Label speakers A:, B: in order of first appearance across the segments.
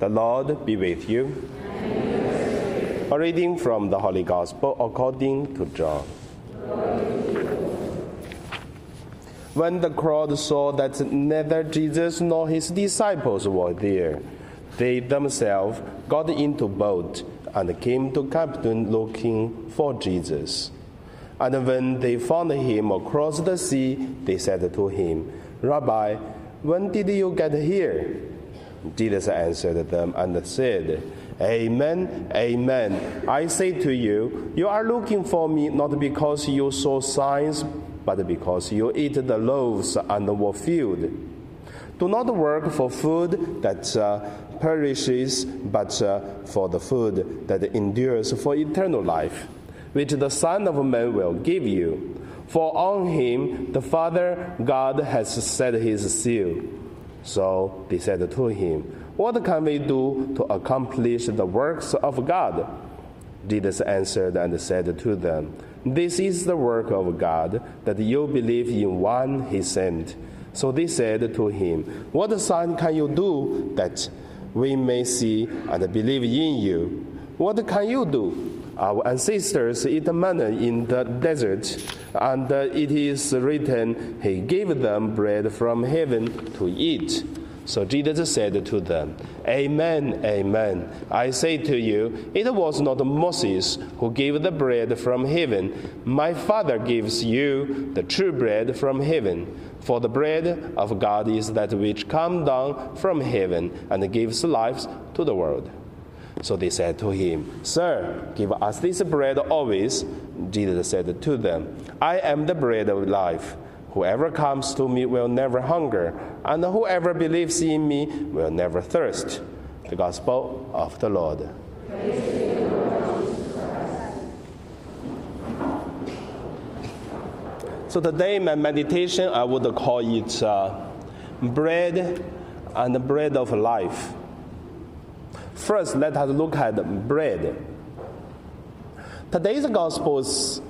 A: The Lord be with you. A reading from the Holy Gospel according to John. When the crowd saw that neither Jesus nor his disciples were there, they themselves got into boat and came to Capernaum looking for Jesus. And when they found him across the sea, they said to him, Rabbi, when did you get here? Jesus answered them and said, Amen, amen. I say to you, you are looking for me not because you saw signs, but because you ate the loaves and were filled. Do not work for food that uh, perishes, but uh, for the food that endures for eternal life, which the Son of Man will give you. For on him the Father God has set his seal. So they said to him, What can we do to accomplish the works of God? Jesus answered and said to them, This is the work of God, that you believe in one he sent. So they said to him, What sign can you do that we may see and believe in you? What can you do? Our ancestors eat manna in the desert, and uh, it is written, He gave them bread from heaven to eat. So Jesus said to them, Amen, amen. I say to you, it was not Moses who gave the bread from heaven. My Father gives you the true bread from heaven. For the bread of God is that which comes down from heaven and gives life to the world. So they said to him, Sir, give us this bread always. Jesus said to them, I am the bread of life. Whoever comes to me will never hunger, and whoever believes in me will never thirst. The Gospel of the Lord. So today, my meditation, I would call it uh, bread and the bread of life. First, let us look at bread. Today's Gospels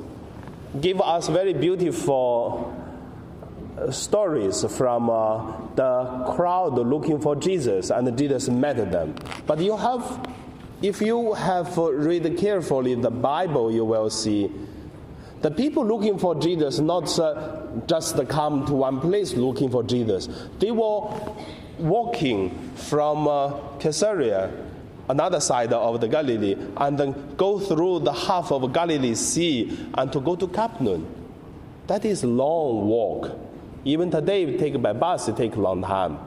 A: give us very beautiful stories from uh, the crowd looking for Jesus, and Jesus met them. But you have, if you have read carefully the Bible, you will see the people looking for Jesus not uh, just come to one place looking for Jesus. They were walking from uh, Caesarea another side of the Galilee and then go through the half of Galilee Sea and to go to Capernaum. That is long walk. Even today, we take by bus, it take long time.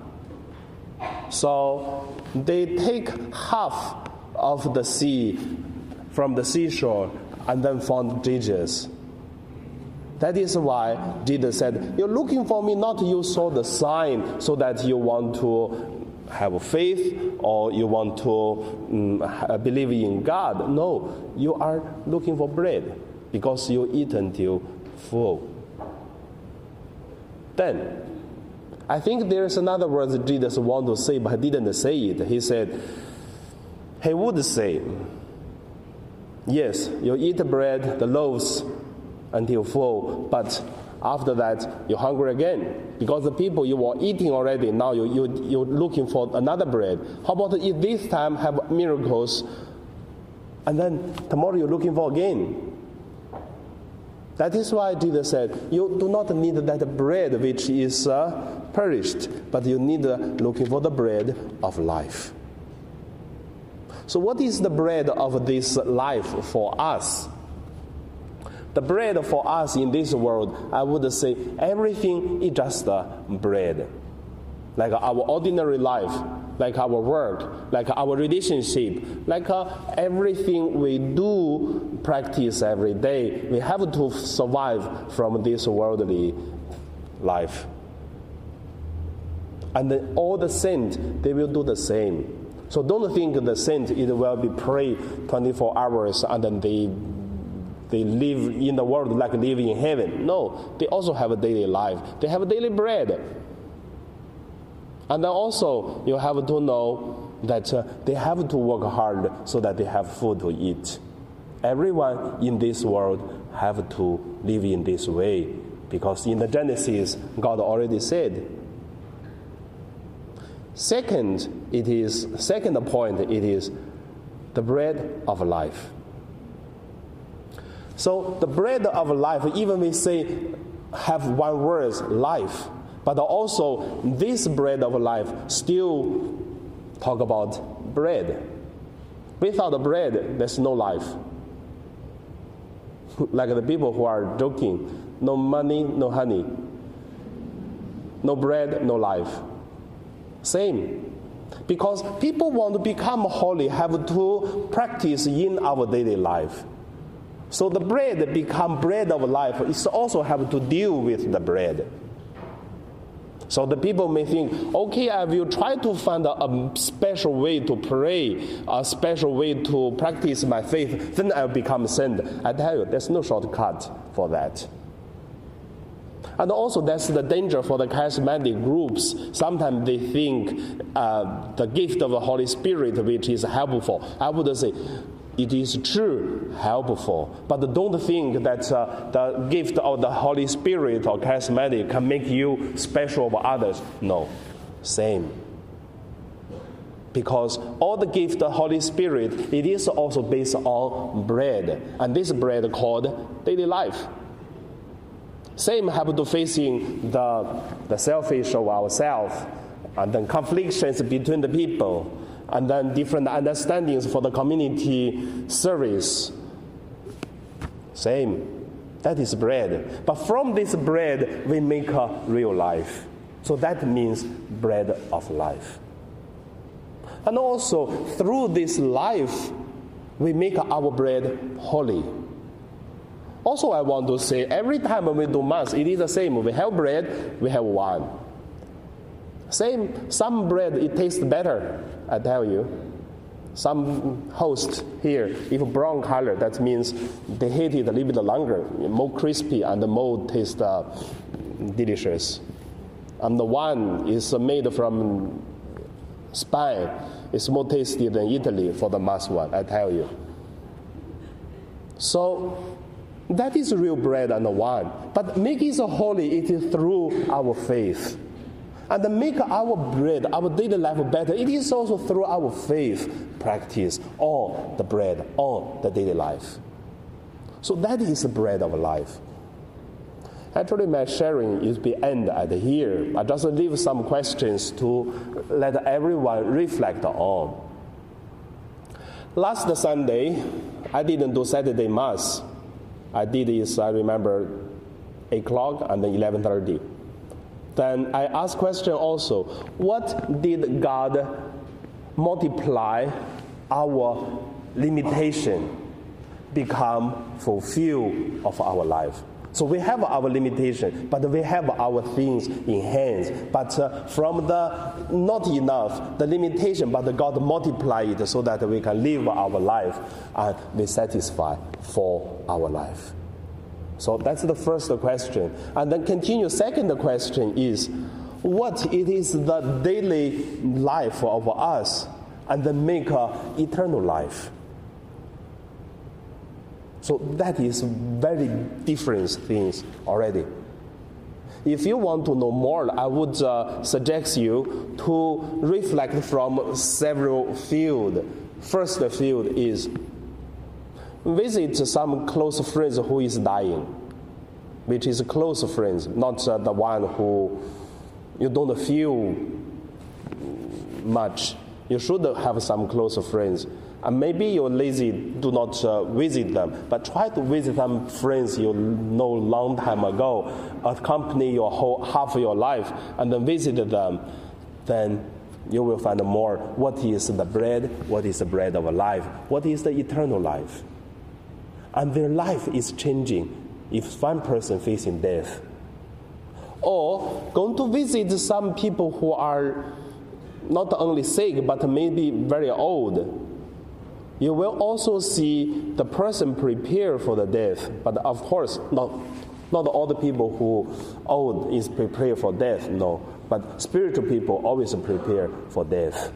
A: So they take half of the sea from the seashore and then found Jesus. That is why Jesus said, You're looking for me, not you saw the sign so that you want to have faith or you want to um, believe in God. No, you are looking for bread because you eat until full. Then, I think there is another word that Jesus want to say, but he didn't say it. He said, he would say, Yes, you eat the bread, the loaves, until full, but after that, you're hungry again because the people you were eating already, now you, you, you're looking for another bread. How about if this time have miracles and then tomorrow you're looking for again? That is why Jesus said, You do not need that bread which is uh, perished, but you need uh, looking for the bread of life. So, what is the bread of this life for us? The bread for us in this world, I would say everything is just bread. Like our ordinary life, like our work, like our relationship, like uh, everything we do practice every day. We have to survive from this worldly life. And all the saints, they will do the same. So don't think the saint it will be pray 24 hours and then they they live in the world like living in heaven. No, they also have a daily life. They have a daily bread. And then also, you have to know that uh, they have to work hard so that they have food to eat. Everyone in this world have to live in this way because in the Genesis, God already said, Second, it is second point. It is the bread of life. So the bread of life, even we say have one word, life, but also this bread of life still talk about bread. Without bread, there's no life. like the people who are joking, no money, no honey. No bread, no life. Same. Because people want to become holy, have to practice in our daily life. So the bread become bread of life. It's also have to deal with the bread. So the people may think, okay, I will try to find a, a, special way to pray, a special way to practice my faith, then I'll become saint. I tell you, there's no shortcut for that. And also, that's the danger for the charismatic groups. Sometimes they think uh, the gift of the Holy Spirit, which is helpful. I would say it is true, helpful. But don't think that uh, the gift of the Holy Spirit or charismatic can make you special over others. No, same. Because all the gift of the Holy Spirit, it is also based on bread. And this bread called daily life. Same have to facing the, the selfish of ourselves and then conflicts between the people and then different understandings for the community service. Same. That is bread. But from this bread, we make a real life. So that means bread of life. And also, through this life, we make our bread holy. Also, I want to say every time we do Mass, it is the same. We have bread, we have wine. Same, some bread, it tastes better, I tell you. Some host here, if brown color, that means they heat it a little bit longer, more crispy and the more taste uh, delicious. And the one is made from Spain. It's more tasty than Italy for the mass one, I tell you. So that is real bread and the wine. But make it holy, it is through our faith. And make our bread, our daily life better, it is also through our faith practice on the bread, on the daily life. So that is the bread of life. Actually, my sharing is be end at here. I just leave some questions to let everyone reflect on. Last Sunday, I didn't do Saturday Mass. I did is I remember 8 o'clock and then 11.30. Then I ask question also, what did God multiply our limitation become fulfill of our life? So we have our limitation, but we have our things in hands. But uh, from the not enough, the limitation, but God multiply it so that we can live our life and be satisfied for our life. So that's the first question. And then continue. Second question is, what it is the daily life of us, and then make eternal life. So that is very different things already. If you want to know more, I would uh, suggest you to reflect from several fields. First field is visit some close friends who is dying, which is close friends, not uh, the one who you don't feel much. You should have some close friends and maybe you're lazy, do not uh, visit them, but try to visit some friends you know long time ago, accompany your whole half of your life, and then visit them. Then you will find more. What is the bread? What is the bread of life? What is the eternal life? And their life is changing if one person facing death. Or going to visit some people who are not only sick but maybe very old you will also see the person prepare for the death. But of course, not, not all the people who old is prepared for death, no. But spiritual people always prepare for death.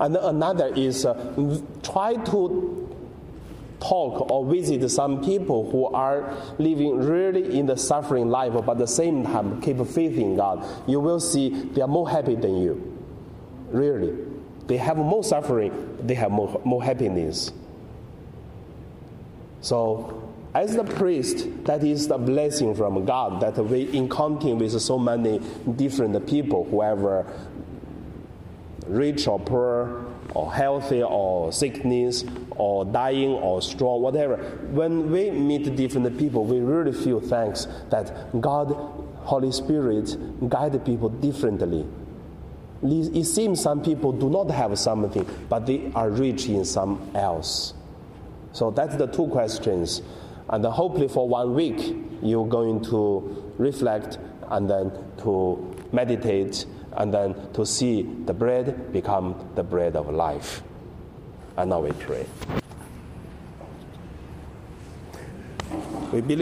A: And another is uh, try to talk or visit some people who are living really in the suffering life, but at the same time keep faith in God. You will see they are more happy than you. Really. They have more suffering, they have more, more happiness. So, as the priest, that is the blessing from God that we encounter with so many different people, whoever rich or poor, or healthy or sickness, or dying or strong, whatever. When we meet different people, we really feel thanks that God, Holy Spirit, guide people differently. It seems some people do not have something, but they are rich in some else. So that's the two questions. And hopefully for one week, you're going to reflect and then to meditate and then to see the bread become the bread of life. And now we pray. We believe